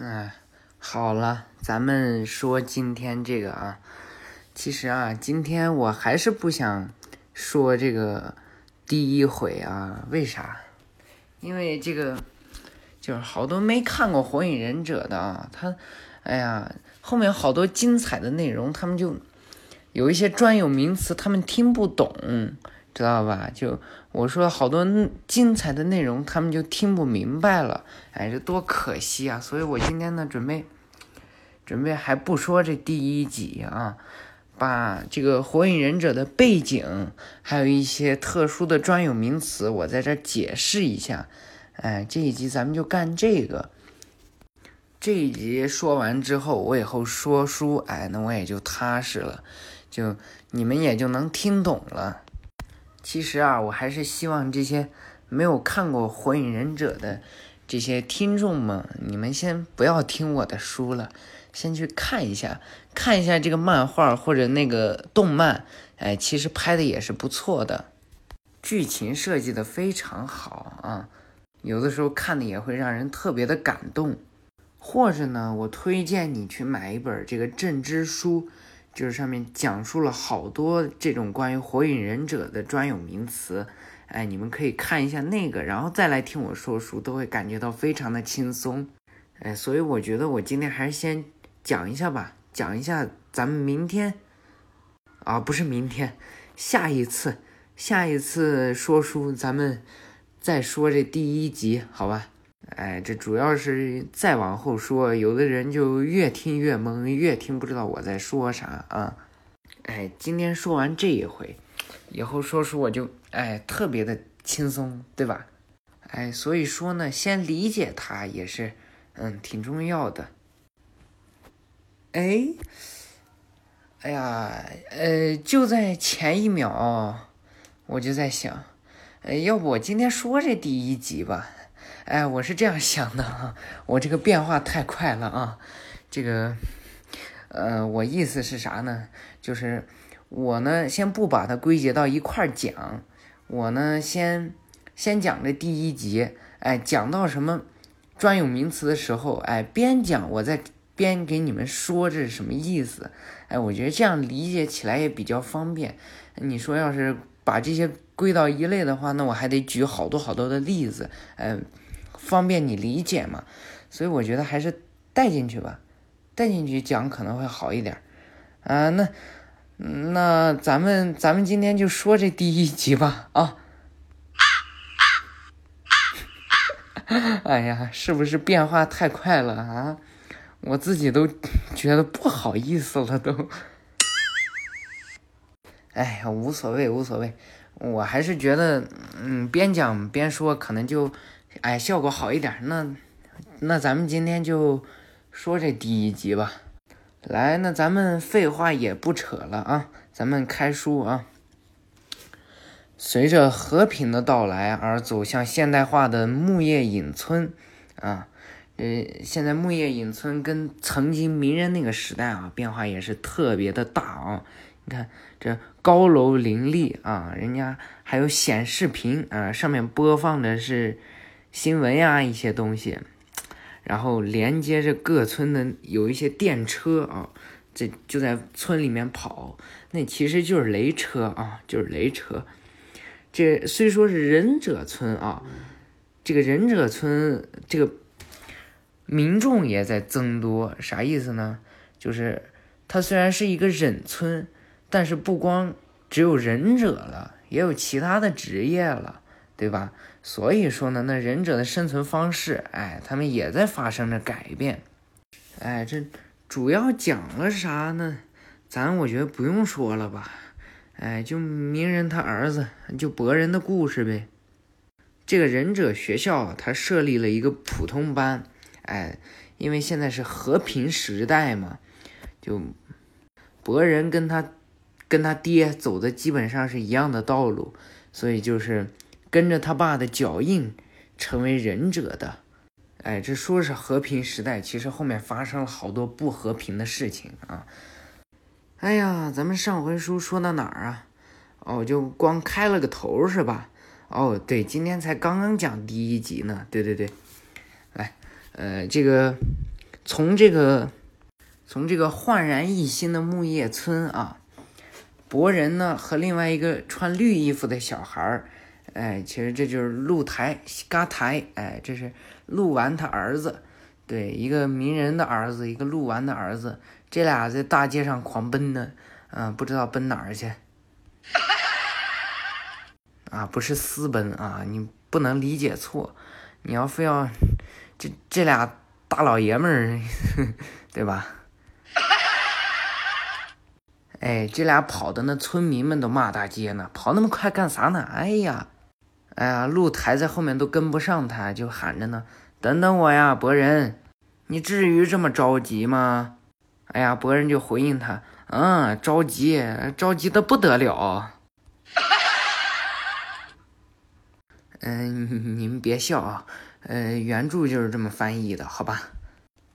哎，好了，咱们说今天这个啊，其实啊，今天我还是不想说这个第一回啊，为啥？因为这个就是好多没看过《火影忍者》的啊，他，哎呀，后面好多精彩的内容，他们就有一些专有名词，他们听不懂。知道吧？就我说好多精彩的内容，他们就听不明白了。哎，这多可惜啊！所以我今天呢，准备准备还不说这第一集啊，把这个火影忍者的背景，还有一些特殊的专有名词，我在这解释一下。哎，这一集咱们就干这个。这一集说完之后，我以后说书，哎，那我也就踏实了，就你们也就能听懂了。其实啊，我还是希望这些没有看过《火影忍者》的这些听众们，你们先不要听我的书了，先去看一下，看一下这个漫画或者那个动漫，哎，其实拍的也是不错的，剧情设计的非常好啊，有的时候看的也会让人特别的感动，或者呢，我推荐你去买一本这个正之书。就是上面讲述了好多这种关于火影忍者的专有名词，哎，你们可以看一下那个，然后再来听我说书，都会感觉到非常的轻松，哎，所以我觉得我今天还是先讲一下吧，讲一下咱们明天，啊，不是明天，下一次，下一次说书咱们再说这第一集，好吧？哎，这主要是再往后说，有的人就越听越懵，越听不知道我在说啥啊。哎，今天说完这一回，以后说书我就哎特别的轻松，对吧？哎，所以说呢，先理解它也是嗯挺重要的。哎，哎呀，呃，就在前一秒，我就在想，哎，要不我今天说这第一集吧。哎，我是这样想的啊，我这个变化太快了啊，这个，呃，我意思是啥呢？就是我呢，先不把它归结到一块儿讲，我呢，先先讲这第一集，哎，讲到什么专有名词的时候，哎，边讲我再边给你们说这是什么意思，哎，我觉得这样理解起来也比较方便。你说要是把这些归到一类的话，那我还得举好多好多的例子，嗯。方便你理解嘛，所以我觉得还是带进去吧，带进去讲可能会好一点啊。那那咱们咱们今天就说这第一集吧啊。哎呀，是不是变化太快了啊？我自己都觉得不好意思了都。哎呀，无所谓无所谓，我还是觉得嗯，边讲边说可能就。哎，效果好一点。那那咱们今天就说这第一集吧。来，那咱们废话也不扯了啊，咱们开书啊。随着和平的到来而走向现代化的木叶隐村啊，呃，现在木叶隐村跟曾经鸣人那个时代啊，变化也是特别的大啊。你看这高楼林立啊，人家还有显示屏啊，上面播放的是。新闻呀，一些东西，然后连接着各村的有一些电车啊，这就在村里面跑，那其实就是雷车啊，就是雷车。这虽说是忍者村啊，这个忍者村这个民众也在增多，啥意思呢？就是它虽然是一个忍村，但是不光只有忍者了，也有其他的职业了。对吧？所以说呢，那忍者的生存方式，哎，他们也在发生着改变。哎，这主要讲了啥呢？咱我觉得不用说了吧。哎，就鸣人他儿子，就博人的故事呗。这个忍者学校，他设立了一个普通班。哎，因为现在是和平时代嘛，就博人跟他跟他爹走的基本上是一样的道路，所以就是。跟着他爸的脚印，成为忍者的，哎，这说是和平时代，其实后面发生了好多不和平的事情啊。哎呀，咱们上回书说到哪儿啊？哦，就光开了个头是吧？哦，对，今天才刚刚讲第一集呢。对对对，来，呃，这个从这个从这个焕然一新的木叶村啊，博人呢和另外一个穿绿衣服的小孩儿，哎，其实这就是鹿台嘎台，哎，这是鹿丸他儿子，对，一个名人的儿子，一个鹿丸的儿子，这俩在大街上狂奔呢，嗯，不知道奔哪儿去。啊，不是私奔啊，你不能理解错。你要非要这这俩大老爷们儿，对吧？哎，这俩跑的那村民们都骂大街呢，跑那么快干啥呢？哎呀，哎呀，鹿台在后面都跟不上他，就喊着呢：“等等我呀，博人，你至于这么着急吗？”哎呀，博人就回应他：“嗯，着急，着急的不得了。”嗯，你们别笑啊，呃，原著就是这么翻译的，好吧？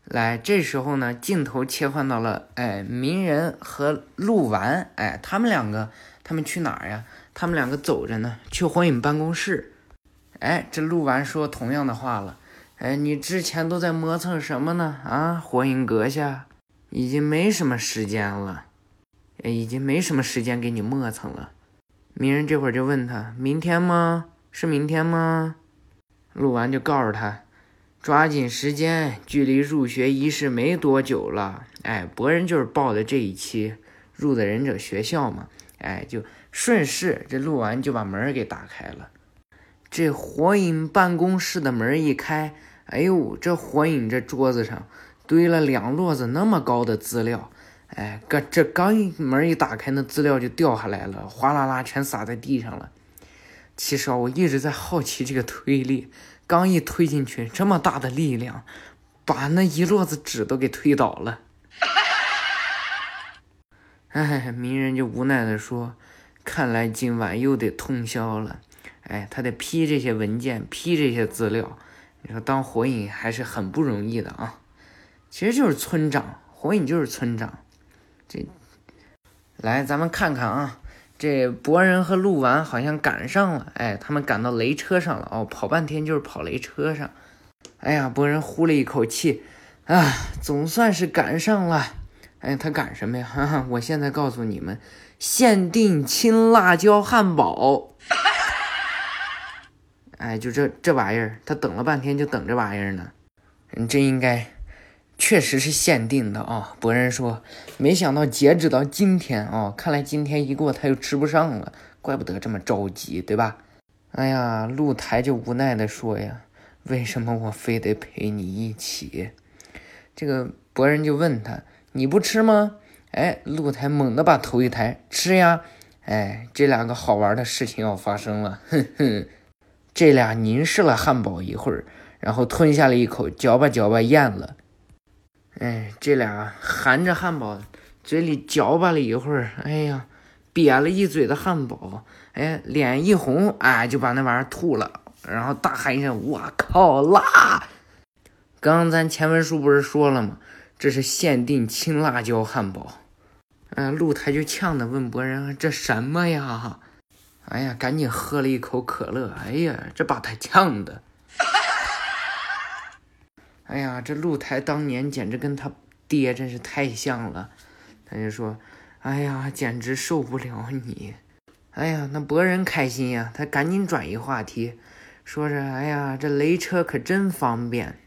来，这时候呢，镜头切换到了，哎，鸣人和鹿丸，哎，他们两个，他们去哪儿呀？他们两个走着呢，去火影办公室。哎，这鹿丸说同样的话了，哎，你之前都在磨蹭什么呢？啊，火影阁下，已经没什么时间了，哎，已经没什么时间给你磨蹭了。鸣人这会儿就问他，明天吗？是明天吗？录完就告诉他，抓紧时间，距离入学仪式没多久了。哎，博人就是报的这一期入的忍者学校嘛。哎，就顺势这录完就把门给打开了。这火影办公室的门一开，哎呦，这火影这桌子上堆了两摞子那么高的资料。哎，刚这刚一门一打开，那资料就掉下来了，哗啦啦全洒在地上了。其实啊，我一直在好奇这个推力，刚一推进去，这么大的力量，把那一摞子纸都给推倒了。哎，鸣人就无奈的说：“看来今晚又得通宵了。”哎，他得批这些文件，批这些资料。你说当火影还是很不容易的啊。其实就是村长，火影就是村长。这，来，咱们看看啊。这博人和鹿丸好像赶上了，哎，他们赶到雷车上了哦，跑半天就是跑雷车上。哎呀，博人呼了一口气，啊，总算是赶上了。哎，他赶什么呀？哈哈，我现在告诉你们，限定青辣椒汉堡。哎，就这这玩意儿，他等了半天就等这玩意儿呢。你这应该。确实是限定的啊！博人说，没想到截止到今天啊，看来今天一过他又吃不上了，怪不得这么着急，对吧？哎呀，露台就无奈的说呀：“为什么我非得陪你一起？”这个博人就问他：“你不吃吗？”哎，露台猛地把头一抬：“吃呀！”哎，这两个好玩的事情要发生了，哼哼！这俩凝视了汉堡一会儿，然后吞下了一口，嚼吧嚼吧咽了。哎，这俩含着汉堡，嘴里嚼吧了一会儿，哎呀，瘪了一嘴的汉堡，哎，脸一红，哎，就把那玩意儿吐了，然后大喊一声：“我靠，辣！”刚刚咱前文书不是说了吗？这是限定青辣椒汉堡。嗯，露台就呛的问博人：“这什么呀？”哎呀，赶紧喝了一口可乐，哎呀，这把他呛的。哎呀，这露台当年简直跟他爹真是太像了，他就说：“哎呀，简直受不了你！”哎呀，那博人开心呀，他赶紧转移话题，说着：“哎呀，这雷车可真方便，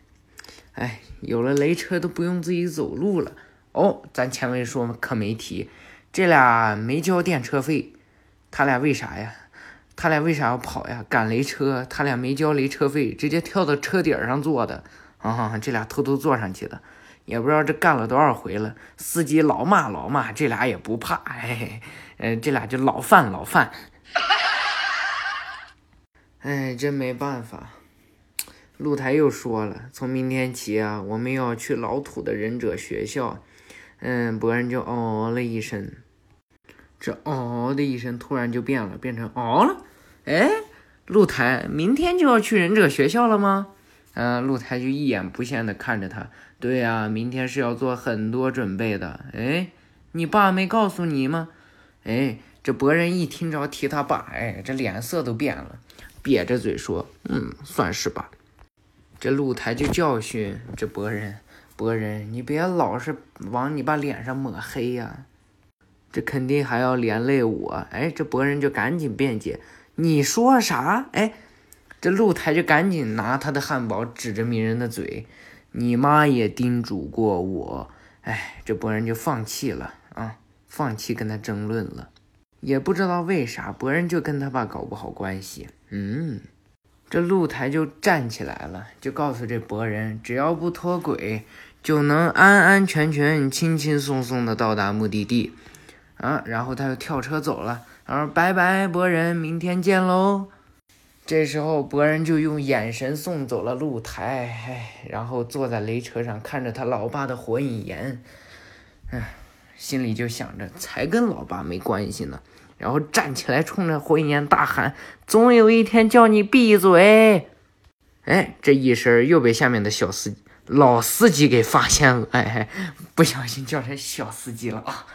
哎，有了雷车都不用自己走路了。”哦，咱前面说可没提，这俩没交电车费，他俩为啥呀？他俩为啥要跑呀？赶雷车，他俩没交雷车费，直接跳到车顶上坐的。啊，这俩偷偷坐上去的，也不知道这干了多少回了。司机老骂老骂，这俩也不怕。哎，呃，这俩就老犯老犯。哎，真没办法。露台又说了，从明天起啊，我们要去老土的忍者学校。嗯，博人就哦了一声，这哦的一声突然就变了，变成哦了。哎，露台，明天就要去忍者学校了吗？嗯，露台就一眼不羡的看着他。对呀，明天是要做很多准备的。哎，你爸没告诉你吗？哎，这博人一听着提他爸，哎，这脸色都变了，瘪着嘴说：“嗯，算是吧。”这露台就教训这博人：“博人，你别老是往你爸脸上抹黑呀，这肯定还要连累我。哎，这博人就赶紧辩解，你说啥？哎，这露台就赶紧拿他的汉堡指着鸣人的嘴，你妈也叮嘱过我。哎，这博人就放弃了啊，放弃跟他争论了，也不知道为啥，博人就跟他爸搞不好关系。嗯。这露台就站起来了，就告诉这博人，只要不脱轨，就能安安全全、轻轻松松的到达目的地。啊，然后他就跳车走了。然后拜拜，博人，明天见喽。这时候博人就用眼神送走了露台，哎，然后坐在雷车上看着他老爸的火影岩，哎，心里就想着，才跟老爸没关系呢。然后站起来，冲着火影岩大喊：“总有一天叫你闭嘴！”哎，这一声又被下面的小司老司机给发现了，哎，不小心叫成小司机了啊！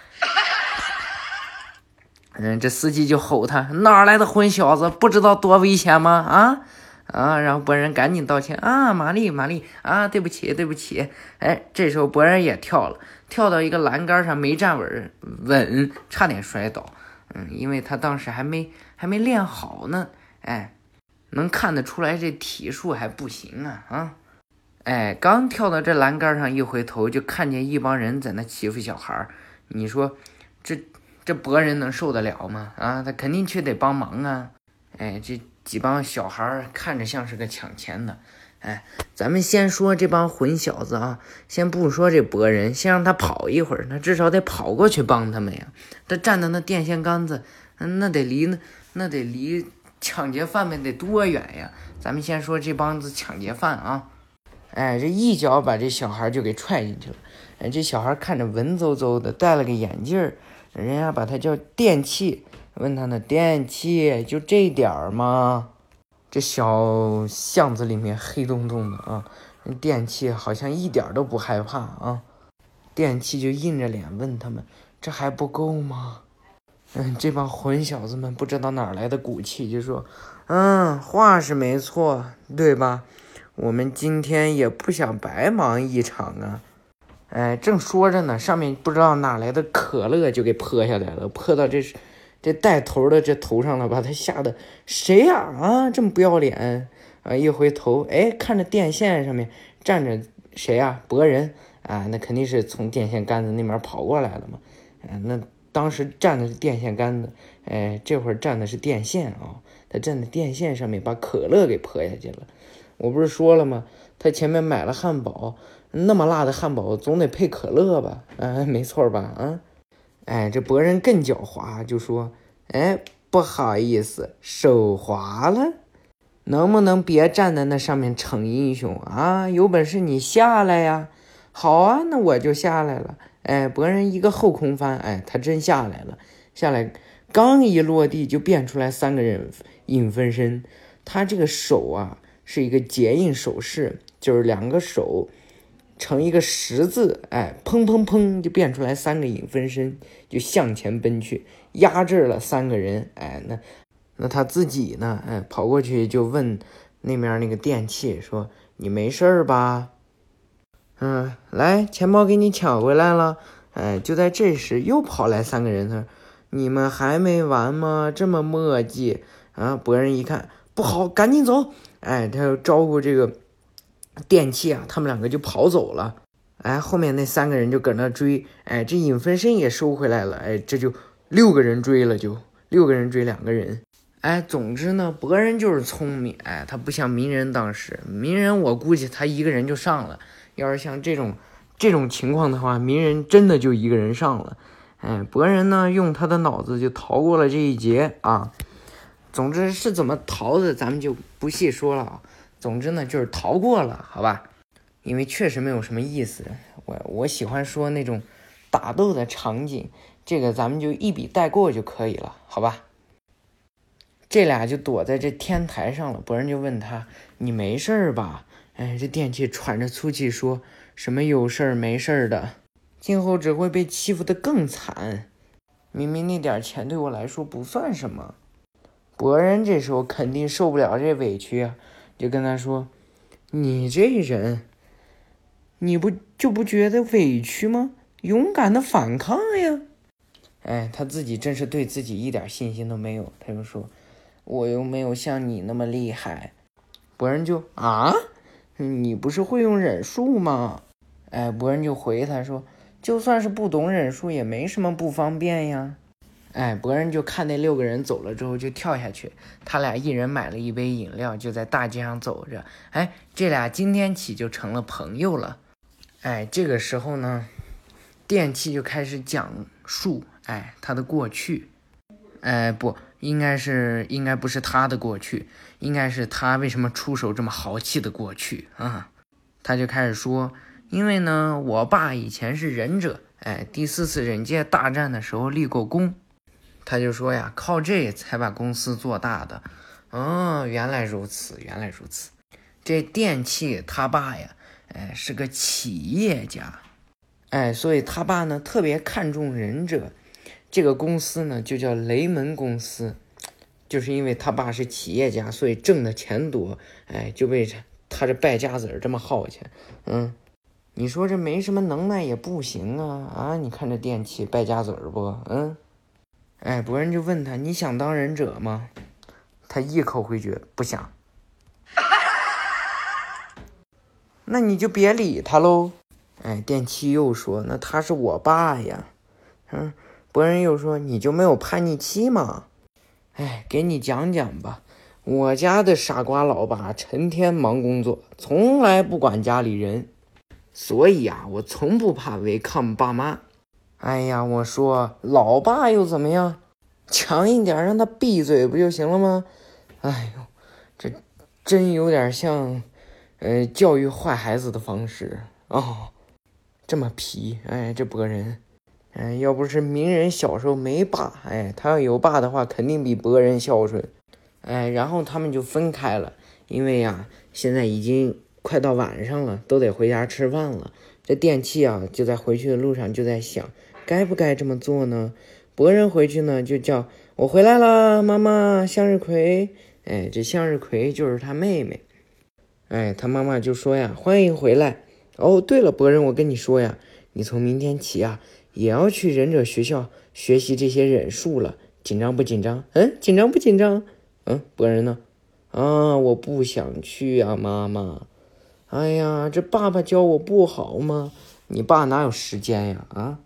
嗯，这司机就吼他：“哪来的混小子，不知道多危险吗？啊啊！”然后博人赶紧道歉：“啊，玛丽，玛丽啊，对不起，对不起。”哎，这时候博人也跳了，跳到一个栏杆上没站稳，稳，差点摔倒。嗯，因为他当时还没还没练好呢，哎，能看得出来这体术还不行啊啊！哎，刚跳到这栏杆上，一回头就看见一帮人在那欺负小孩儿。你说这这博人能受得了吗？啊，他肯定去得帮忙啊！哎，这几帮小孩儿看着像是个抢钱的。哎，咱们先说这帮混小子啊，先不说这博人，先让他跑一会儿，那至少得跑过去帮他们呀。他站的那电线杆子，那得离那那得离抢劫犯们得多远呀？咱们先说这帮子抢劫犯啊，哎，这一脚把这小孩就给踹进去了。哎，这小孩看着文绉绉的，戴了个眼镜儿，人家把他叫电器，问他呢，电器就这点儿吗？这小巷子里面黑洞洞的啊，电器好像一点都不害怕啊。电器就硬着脸问他们：“这还不够吗？”嗯，这帮混小子们不知道哪来的骨气，就说：“嗯，话是没错，对吧？我们今天也不想白忙一场啊。”哎，正说着呢，上面不知道哪来的可乐就给泼下来了，泼到这是。这带头的这头上了，把他吓得谁呀？啊，这么不要脸啊！一回头，哎，看着电线上面站着谁呀？博人啊，那肯定是从电线杆子那边跑过来了嘛。嗯，那当时站的是电线杆子，哎，这会儿站的是电线啊。他站在电线上面，把可乐给泼下去了。我不是说了吗？他前面买了汉堡，那么辣的汉堡总得配可乐吧？啊，没错吧？啊。哎，这博人更狡猾，就说：“哎，不好意思，手滑了，能不能别站在那上面逞英雄啊？有本事你下来呀！”好啊，那我就下来了。哎，博人一个后空翻，哎，他真下来了。下来刚一落地，就变出来三个人影分身。他这个手啊，是一个结印手势，就是两个手。成一个十字，哎，砰砰砰，就变出来三个影分身，就向前奔去，压制了三个人，哎，那那他自己呢，哎，跑过去就问那面那个电器说：“你没事儿吧？”嗯，来，钱包给你抢回来了，哎，就在这时又跑来三个人，他说：“你们还没完吗？这么磨叽啊！”博人一看不好，赶紧走，哎，他又招呼这个。电器啊，他们两个就跑走了，哎，后面那三个人就搁那追，哎，这影分身也收回来了，哎，这就六个人追了，就六个人追两个人，哎，总之呢，博人就是聪明，哎，他不像鸣人当时，鸣人我估计他一个人就上了，要是像这种这种情况的话，鸣人真的就一个人上了，哎，博人呢用他的脑子就逃过了这一劫啊，总之是怎么逃的，咱们就不细说了啊。总之呢，就是逃过了，好吧？因为确实没有什么意思。我我喜欢说那种打斗的场景，这个咱们就一笔带过就可以了，好吧？这俩就躲在这天台上了。博人就问他：“你没事儿吧？”哎，这电器喘着粗气说：“什么有事儿没事儿的？今后只会被欺负的更惨。明明那点钱对我来说不算什么。”博人这时候肯定受不了这委屈。就跟他说：“你这人，你不就不觉得委屈吗？勇敢的反抗呀！哎，他自己真是对自己一点信心都没有。他就说：“我又没有像你那么厉害。”博人就啊，你不是会用忍术吗？哎，博人就回他说：“就算是不懂忍术，也没什么不方便呀。”哎，博人就看那六个人走了之后就跳下去，他俩一人买了一杯饮料，就在大街上走着。哎，这俩今天起就成了朋友了。哎，这个时候呢，电器就开始讲述，哎，他的过去。哎，不应该是，应该不是他的过去，应该是他为什么出手这么豪气的过去啊？他就开始说，因为呢，我爸以前是忍者，哎，第四次忍界大战的时候立过功。他就说呀，靠这才把公司做大的。哦，原来如此，原来如此。这电器他爸呀，哎，是个企业家，哎，所以他爸呢特别看重忍者。这个公司呢就叫雷门公司，就是因为他爸是企业家，所以挣的钱多，哎，就被他这败家子儿这么耗去。嗯，你说这没什么能耐也不行啊啊！你看这电器败家子儿不？嗯。哎，博人就问他：“你想当忍者吗？”他一口回绝：“不想。”那你就别理他喽。哎，电器又说：“那他是我爸呀。”嗯，博人又说：“你就没有叛逆期吗？”哎，给你讲讲吧。我家的傻瓜老爸成天忙工作，从来不管家里人，所以啊，我从不怕违抗爸妈。哎呀，我说老爸又怎么样？强硬点，让他闭嘴不就行了吗？哎呦，这真有点像，呃，教育坏孩子的方式哦。这么皮，哎，这博人，哎，要不是鸣人小时候没爸，哎，他要有爸的话，肯定比博人孝顺。哎，然后他们就分开了，因为呀，现在已经快到晚上了，都得回家吃饭了。这电器啊，就在回去的路上就在想。该不该这么做呢？博人回去呢，就叫我回来了，妈妈，向日葵。哎，这向日葵就是他妹妹。哎，他妈妈就说呀：“欢迎回来。”哦，对了，博人，我跟你说呀，你从明天起啊，也要去忍者学校学习这些忍术了。紧张不紧张？嗯，紧张不紧张？嗯，博人呢？啊，我不想去呀，妈妈。哎呀，这爸爸教我不好吗？你爸哪有时间呀？啊？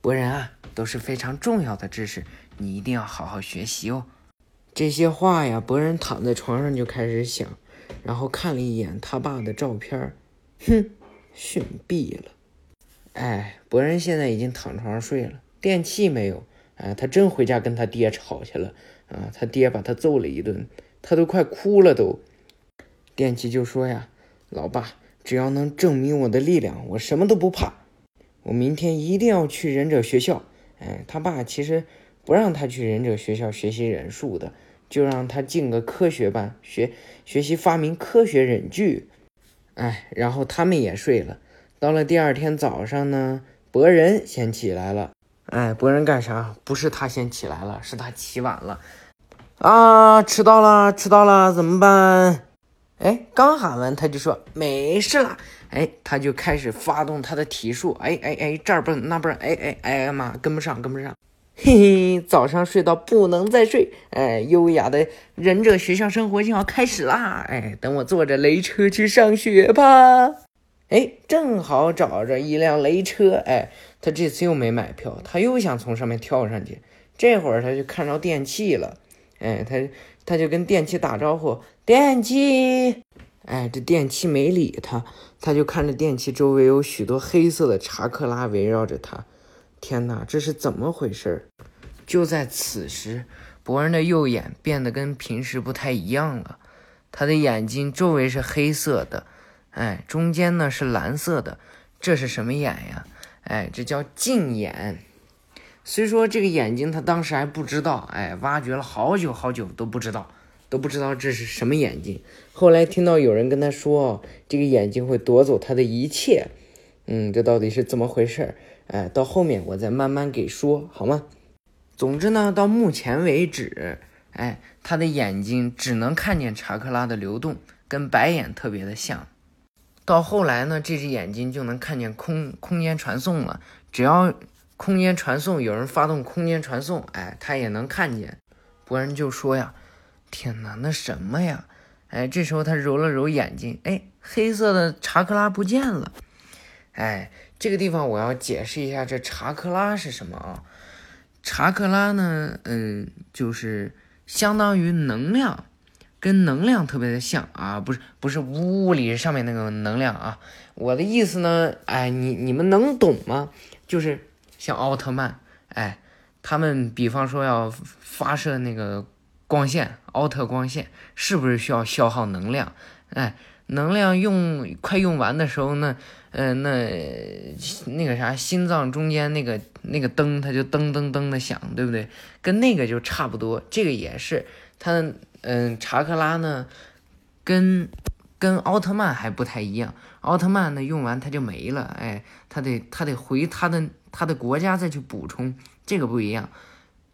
博人啊，都是非常重要的知识，你一定要好好学习哦。这些话呀，博人躺在床上就开始想，然后看了一眼他爸的照片，哼，逊毙了。哎，博人现在已经躺床上睡了，电器没有。哎，他真回家跟他爹吵去了啊！他爹把他揍了一顿，他都快哭了都。电器就说呀：“老爸，只要能证明我的力量，我什么都不怕。”我明天一定要去忍者学校。哎，他爸其实不让他去忍者学校学习忍术的，就让他进个科学班学学习发明科学忍具。哎，然后他们也睡了。到了第二天早上呢，博人先起来了。哎，博人干啥？不是他先起来了，是他起晚了。啊，迟到了，迟到了，怎么办？哎，刚喊完他就说没事了。哎，他就开始发动他的体术。哎哎哎，这儿蹦那蹦，哎哎哎呀妈，跟不上跟不上。嘿嘿，早上睡到不能再睡。哎，优雅的忍者学校生活就要开始啦。哎，等我坐着雷车去上学吧。哎，正好找着一辆雷车。哎，他这次又没买票，他又想从上面跳上去。这会儿他就看着电器了。哎，他他就跟电器打招呼。电器，哎，这电器没理他，他就看着电器周围有许多黑色的查克拉围绕着他。天哪，这是怎么回事？就在此时，博人的右眼变得跟平时不太一样了。他的眼睛周围是黑色的，哎，中间呢是蓝色的。这是什么眼呀？哎，这叫近眼。虽说这个眼睛他当时还不知道，哎，挖掘了好久好久都不知道。都不知道这是什么眼睛。后来听到有人跟他说，这个眼睛会夺走他的一切。嗯，这到底是怎么回事？哎，到后面我再慢慢给说，好吗？总之呢，到目前为止，哎，他的眼睛只能看见查克拉的流动，跟白眼特别的像。到后来呢，这只眼睛就能看见空空间传送了。只要空间传送有人发动空间传送，哎，他也能看见。博人就说呀：“天哪，那什么呀？”哎，这时候他揉了揉眼睛，哎，黑色的查克拉不见了。哎，这个地方我要解释一下，这查克拉是什么啊？查克拉呢，嗯，就是相当于能量。跟能量特别的像啊，不是不是物理上面那个能量啊，我的意思呢，哎，你你们能懂吗？就是像奥特曼，哎，他们比方说要发射那个光线，奥特光线，是不是需要消耗能量？哎，能量用快用完的时候呢，呃，那那个啥，心脏中间那个那个灯，它就噔噔噔的响，对不对？跟那个就差不多，这个也是它。嗯，查克拉呢，跟跟奥特曼还不太一样。奥特曼呢，用完他就没了，哎，他得他得回他的他的国家再去补充。这个不一样，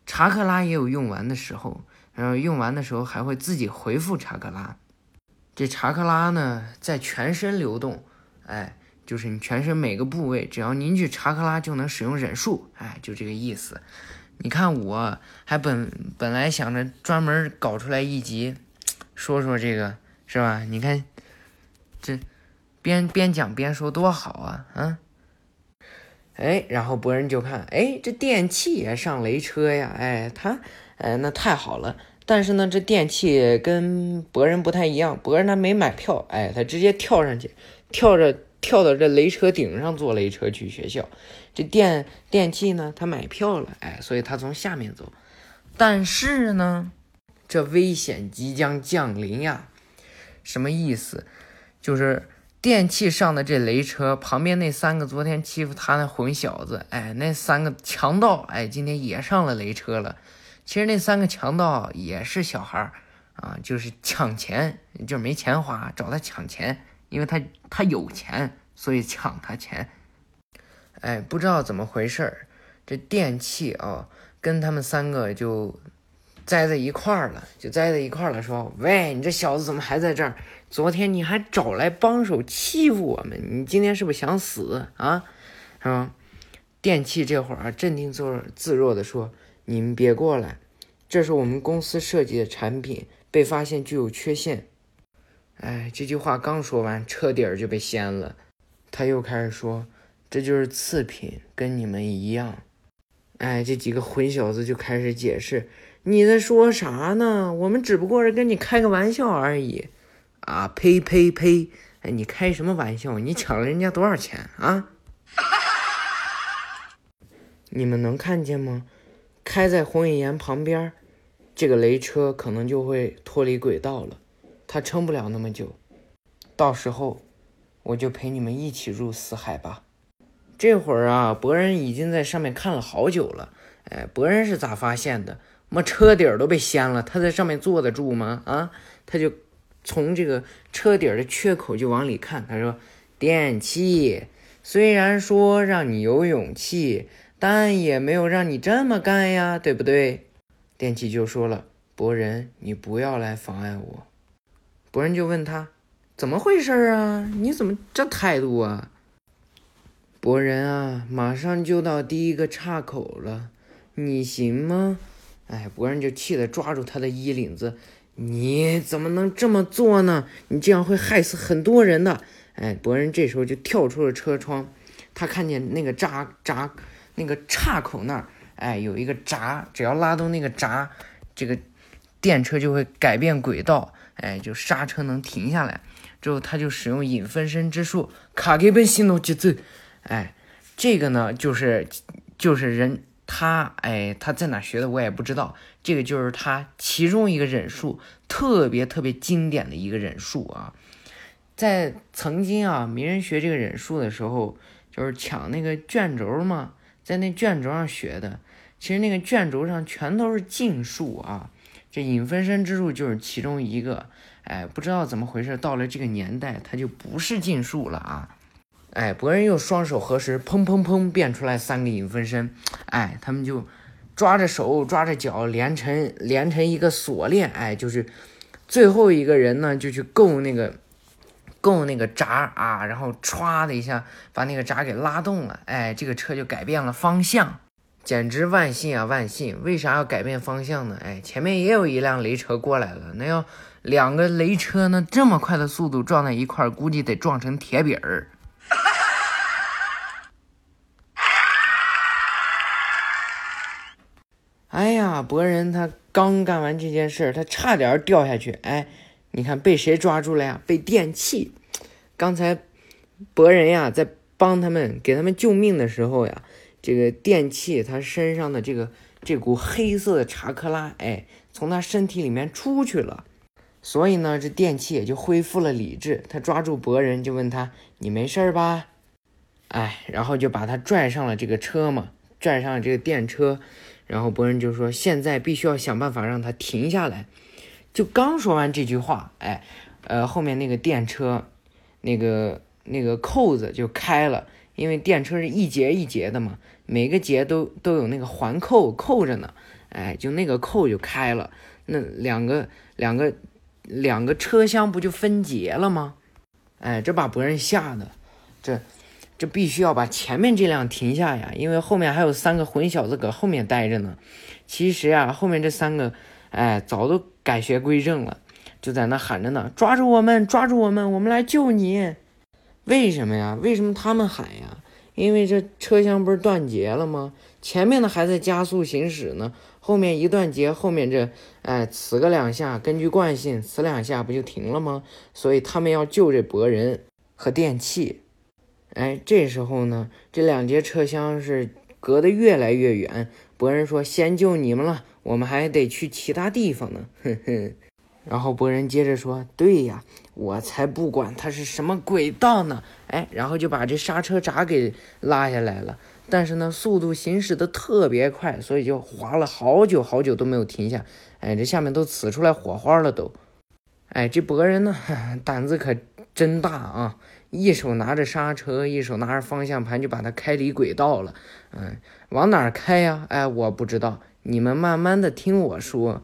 查克拉也有用完的时候，然后用完的时候还会自己回复查克拉。这查克拉呢，在全身流动，哎，就是你全身每个部位，只要凝聚查克拉就能使用忍术，哎，就这个意思。你看，我还本本来想着专门搞出来一集，说说这个是吧？你看，这边边讲边说多好啊！啊，哎，然后博人就看，哎，这电器也上雷车呀！哎，他，哎，那太好了。但是呢，这电器跟博人不太一样，博人他没买票，哎，他直接跳上去，跳着。跳到这雷车顶上坐雷车去学校，这电电器呢？他买票了，哎，所以他从下面走。但是呢，这危险即将降临呀！什么意思？就是电器上的这雷车旁边那三个昨天欺负他那混小子，哎，那三个强盗，哎，今天也上了雷车了。其实那三个强盗也是小孩儿啊，就是抢钱，就是没钱花，找他抢钱。因为他他有钱，所以抢他钱。哎，不知道怎么回事儿，这电器啊，跟他们三个就栽在一块儿了，就栽在一块儿了。说：“喂，你这小子怎么还在这儿？昨天你还找来帮手欺负我们，你今天是不是想死啊？”是吧？电器这会儿镇定自自若的说：“你们别过来，这是我们公司设计的产品，被发现具有缺陷。”哎，这句话刚说完，车底儿就被掀了。他又开始说：“这就是次品，跟你们一样。”哎，这几个混小子就开始解释：“你在说啥呢？我们只不过是跟你开个玩笑而已。”啊，呸呸呸！哎，你开什么玩笑？你抢了人家多少钱啊？你们能看见吗？开在红眼岩旁边，这个雷车可能就会脱离轨道了。它撑不了那么久，到时候我就陪你们一起入死海吧。这会儿啊，博人已经在上面看了好久了。哎，博人是咋发现的？妈，车底儿都被掀了，他在上面坐得住吗？啊，他就从这个车底儿的缺口就往里看。他说：“电器虽然说让你有勇气，但也没有让你这么干呀，对不对？”电器就说了：“博人，你不要来妨碍我。”博人就问他：“怎么回事啊？你怎么这态度啊？”博人啊，马上就到第一个岔口了，你行吗？哎，博人就气得抓住他的衣领子：“你怎么能这么做呢？你这样会害死很多人的！”哎，博人这时候就跳出了车窗，他看见那个扎扎那个岔口那儿，哎，有一个闸，只要拉动那个闸，这个电车就会改变轨道。哎，就刹车能停下来，之后他就使用影分身之术，卡给本心诺节奏。哎，这个呢，就是就是人他哎他在哪学的我也不知道，这个就是他其中一个忍术，特别特别经典的一个忍术啊。在曾经啊，没人学这个忍术的时候，就是抢那个卷轴嘛，在那卷轴上学的。其实那个卷轴上全都是禁术啊。这影分身之术就是其中一个，哎，不知道怎么回事，到了这个年代，它就不是禁术了啊！哎，博人又双手合十，砰砰砰，变出来三个影分身，哎，他们就抓着手，抓着脚，连成连成一个锁链，哎，就是最后一个人呢，就去够那个够那个闸啊，然后歘的一下把那个闸给拉动了，哎，这个车就改变了方向，简直万幸啊万幸！为啥要改变方向呢？哎，前面也有一辆雷车过来了，那要两个雷车呢，这么快的速度撞在一块儿，估计得撞成铁饼儿。哎呀，博人他刚干完这件事儿，他差点掉下去，哎。你看被谁抓住了呀？被电器。刚才博人呀在帮他们给他们救命的时候呀，这个电器他身上的这个这股黑色的查克拉，哎，从他身体里面出去了。所以呢，这电器也就恢复了理智。他抓住博人就问他：“你没事吧？”哎，然后就把他拽上了这个车嘛，拽上了这个电车。然后博人就说：“现在必须要想办法让他停下来。”就刚说完这句话，哎，呃，后面那个电车，那个那个扣子就开了，因为电车是一节一节的嘛，每个节都都有那个环扣扣着呢，哎，就那个扣就开了，那两个两个两个车厢不就分节了吗？哎，这把博人吓得，这这必须要把前面这辆停下呀，因为后面还有三个混小子搁后面待着呢。其实啊，后面这三个。哎，早都改邪归正了，就在那喊着呢：“抓住我们，抓住我们，我们来救你！”为什么呀？为什么他们喊呀？因为这车厢不是断节了吗？前面的还在加速行驶呢，后面一断节，后面这哎呲个两下，根据惯性呲两下不就停了吗？所以他们要救这博人和电器。哎，这时候呢，这两节车厢是隔得越来越远。博人说：“先救你们了。”我们还得去其他地方呢，哼哼。然后博人接着说：“对呀，我才不管它是什么轨道呢。”哎，然后就把这刹车闸给拉下来了。但是呢，速度行驶的特别快，所以就滑了好久好久都没有停下。哎，这下面都呲出来火花了都。哎，这博人呢，胆子可真大啊！一手拿着刹车，一手拿着方向盘，就把它开离轨道了。嗯，往哪儿开呀？哎，我不知道。你们慢慢的听我说，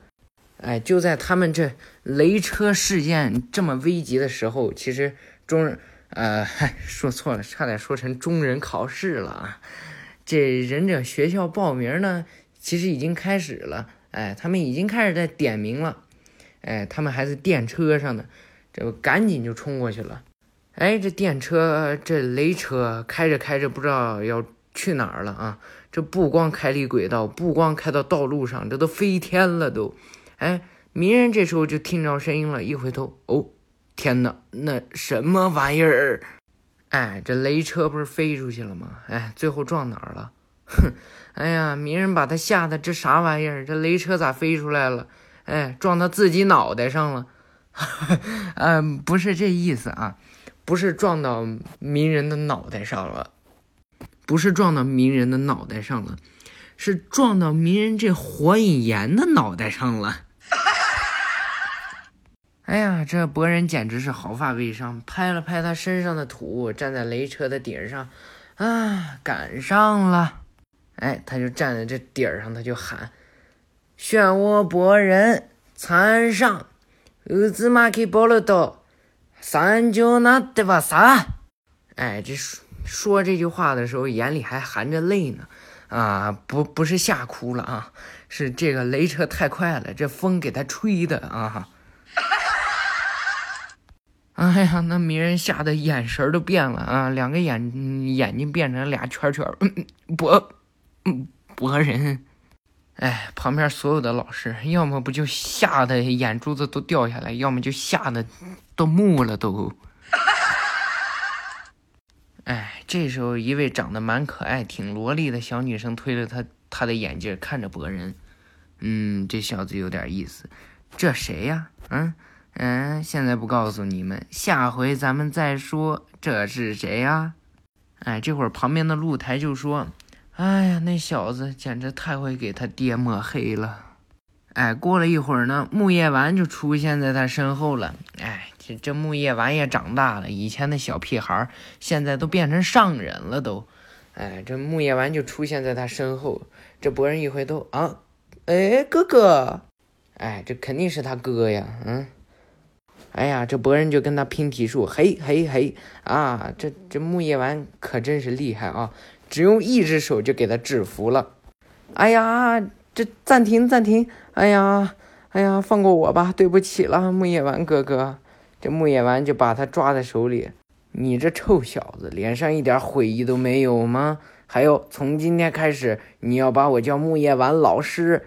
哎，就在他们这雷车事件这么危急的时候，其实中人，呃，说错了，差点说成中人考试了啊。这忍者学校报名呢，其实已经开始了，哎，他们已经开始在点名了，哎，他们还在电车上呢，这赶紧就冲过去了。哎，这电车这雷车开着开着，不知道要去哪儿了啊。这不光开离轨道，不光开到道路上，这都飞天了都。哎，鸣人这时候就听着声音了，一回头，哦，天哪，那什么玩意儿？哎，这雷车不是飞出去了吗？哎，最后撞哪儿了？哼，哎呀，鸣人把他吓得这啥玩意儿？这雷车咋飞出来了？哎，撞到自己脑袋上了？嗯，不是这意思啊，不是撞到鸣人的脑袋上了。不是撞到鸣人的脑袋上了，是撞到鸣人这火影岩的脑袋上了。哎呀，这博人简直是毫发未伤，拍了拍他身上的土，站在雷车的顶上，啊，赶上了！哎，他就站在这顶上，他就喊：“漩涡博人参上，乌兹马克波罗多，三九那对吧？啥？哎，这说。”这句话的时候，眼里还含着泪呢，啊，不，不是吓哭了啊，是这个雷车太快了，这风给他吹的啊。哎呀，那鸣人吓得眼神都变了啊，两个眼眼睛变成俩圈圈，嗯博，嗯博人，哎，旁边所有的老师，要么不就吓得眼珠子都掉下来，要么就吓得都木了都。哎，这时候一位长得蛮可爱、挺萝莉的小女生推着她她的眼镜，看着博人，嗯，这小子有点意思。这谁呀？嗯嗯，现在不告诉你们，下回咱们再说。这是谁呀？哎，这会儿旁边的露台就说：“哎呀，那小子简直太会给他爹抹黑了。”哎，过了一会儿呢，木叶丸就出现在他身后了。哎。这木叶丸也长大了，以前的小屁孩现在都变成上人了都。哎，这木叶丸就出现在他身后。这博人一回头啊，哎，哥哥，哎，这肯定是他哥呀，嗯。哎呀，这博人就跟他拼体术，嘿嘿嘿啊！这这木叶丸可真是厉害啊，只用一只手就给他制服了。哎呀，这暂停暂停！哎呀哎呀，放过我吧，对不起了，木叶丸哥哥。这木叶丸就把他抓在手里，你这臭小子，脸上一点悔意都没有吗？还有，从今天开始，你要把我叫木叶丸老师。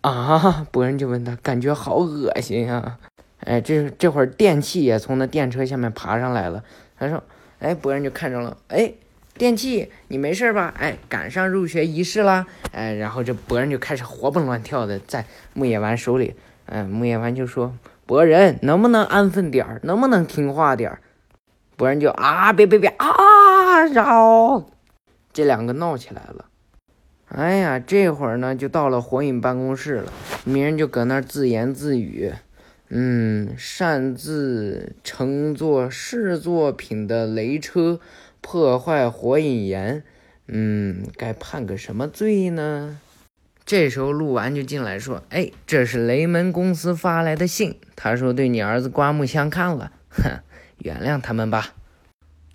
啊！博人就问他，感觉好恶心啊！哎，这这会儿电器也从那电车下面爬上来了。他说：“哎，博人就看着了，哎，电器，你没事吧？哎，赶上入学仪式啦！哎，然后这博人就开始活蹦乱跳的在木叶丸手里。嗯，木叶丸就说：博人能不能安分点儿？能不能听话点儿？博人就啊，别别别啊！然后这两个闹起来了。哎呀，这会儿呢，就到了火影办公室了，鸣人就搁那儿自言自语。嗯，擅自乘坐试作品的雷车，破坏火影岩，嗯，该判个什么罪呢？这时候鹿丸就进来说：“哎，这是雷门公司发来的信，他说对你儿子刮目相看了，哼，原谅他们吧。”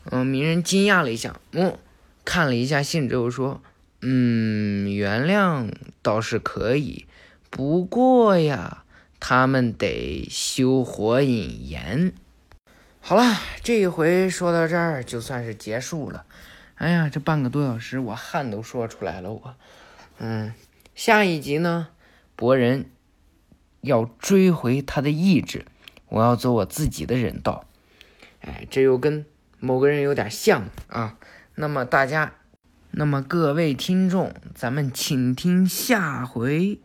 嗯，鸣人惊讶了一下，嗯，看了一下信之后说：“嗯，原谅倒是可以，不过呀。”他们得修火影岩。好了，这一回说到这儿就算是结束了。哎呀，这半个多小时我汗都说出来了。我，嗯，下一集呢，博人要追回他的意志，我要走我自己的人道。哎，这又跟某个人有点像啊。那么大家，那么各位听众，咱们请听下回。